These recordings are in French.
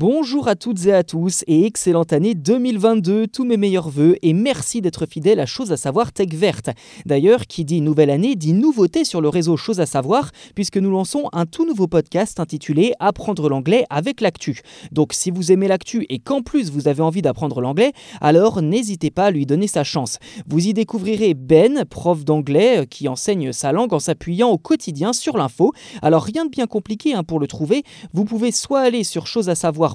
Bonjour à toutes et à tous et excellente année 2022, tous mes meilleurs voeux et merci d'être fidèle à Chose à savoir Tech Verte. D'ailleurs, qui dit nouvelle année dit nouveauté sur le réseau Chose à savoir puisque nous lançons un tout nouveau podcast intitulé Apprendre l'anglais avec l'actu. Donc si vous aimez l'actu et qu'en plus vous avez envie d'apprendre l'anglais, alors n'hésitez pas à lui donner sa chance. Vous y découvrirez Ben, prof d'anglais euh, qui enseigne sa langue en s'appuyant au quotidien sur l'info. Alors rien de bien compliqué hein, pour le trouver, vous pouvez soit aller sur Chose à savoir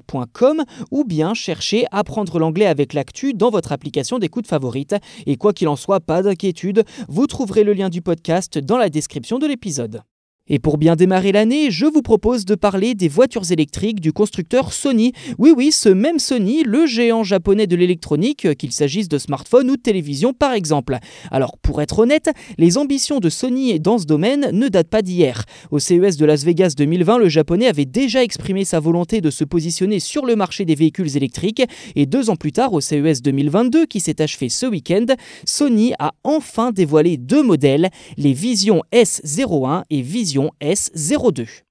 ou bien chercher Apprendre l'anglais avec l'actu dans votre application d'écoute favorite. Et quoi qu'il en soit, pas d'inquiétude, vous trouverez le lien du podcast dans la description de l'épisode. Et pour bien démarrer l'année, je vous propose de parler des voitures électriques du constructeur Sony. Oui oui, ce même Sony, le géant japonais de l'électronique, qu'il s'agisse de smartphones ou de télévision par exemple. Alors pour être honnête, les ambitions de Sony dans ce domaine ne datent pas d'hier. Au CES de Las Vegas 2020, le japonais avait déjà exprimé sa volonté de se positionner sur le marché des véhicules électriques et deux ans plus tard, au CES 2022 qui s'est achevé ce week-end, Sony a enfin dévoilé deux modèles, les Vision S01 et Vision S02.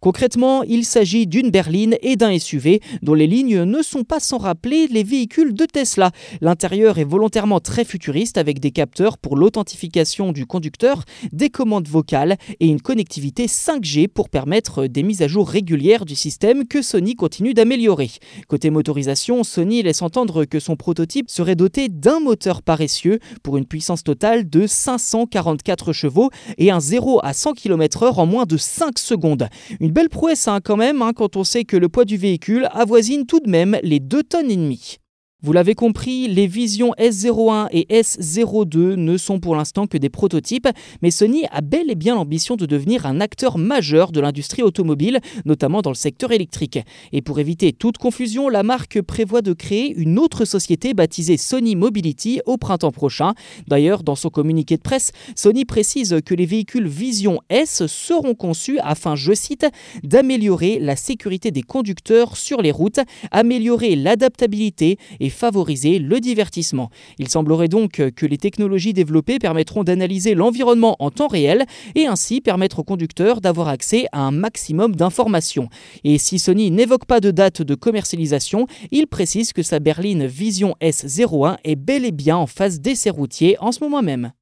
Concrètement, il s'agit d'une berline et d'un SUV dont les lignes ne sont pas sans rappeler les véhicules de Tesla. L'intérieur est volontairement très futuriste avec des capteurs pour l'authentification du conducteur, des commandes vocales et une connectivité 5G pour permettre des mises à jour régulières du système que Sony continue d'améliorer. Côté motorisation, Sony laisse entendre que son prototype serait doté d'un moteur paresseux pour une puissance totale de 544 chevaux et un 0 à 100 km/h en moins de 5 secondes. Belle prouesse hein, quand même hein, quand on sait que le poids du véhicule avoisine tout de même les 2 tonnes et demie. Vous l'avez compris, les Vision S01 et S02 ne sont pour l'instant que des prototypes, mais Sony a bel et bien l'ambition de devenir un acteur majeur de l'industrie automobile, notamment dans le secteur électrique. Et pour éviter toute confusion, la marque prévoit de créer une autre société baptisée Sony Mobility au printemps prochain. D'ailleurs, dans son communiqué de presse, Sony précise que les véhicules Vision S seront conçus afin, je cite, d'améliorer la sécurité des conducteurs sur les routes, améliorer l'adaptabilité et favoriser le divertissement. Il semblerait donc que les technologies développées permettront d'analyser l'environnement en temps réel et ainsi permettre aux conducteurs d'avoir accès à un maximum d'informations. Et si Sony n'évoque pas de date de commercialisation, il précise que sa berline Vision S01 est bel et bien en phase d'essai routier en ce moment même.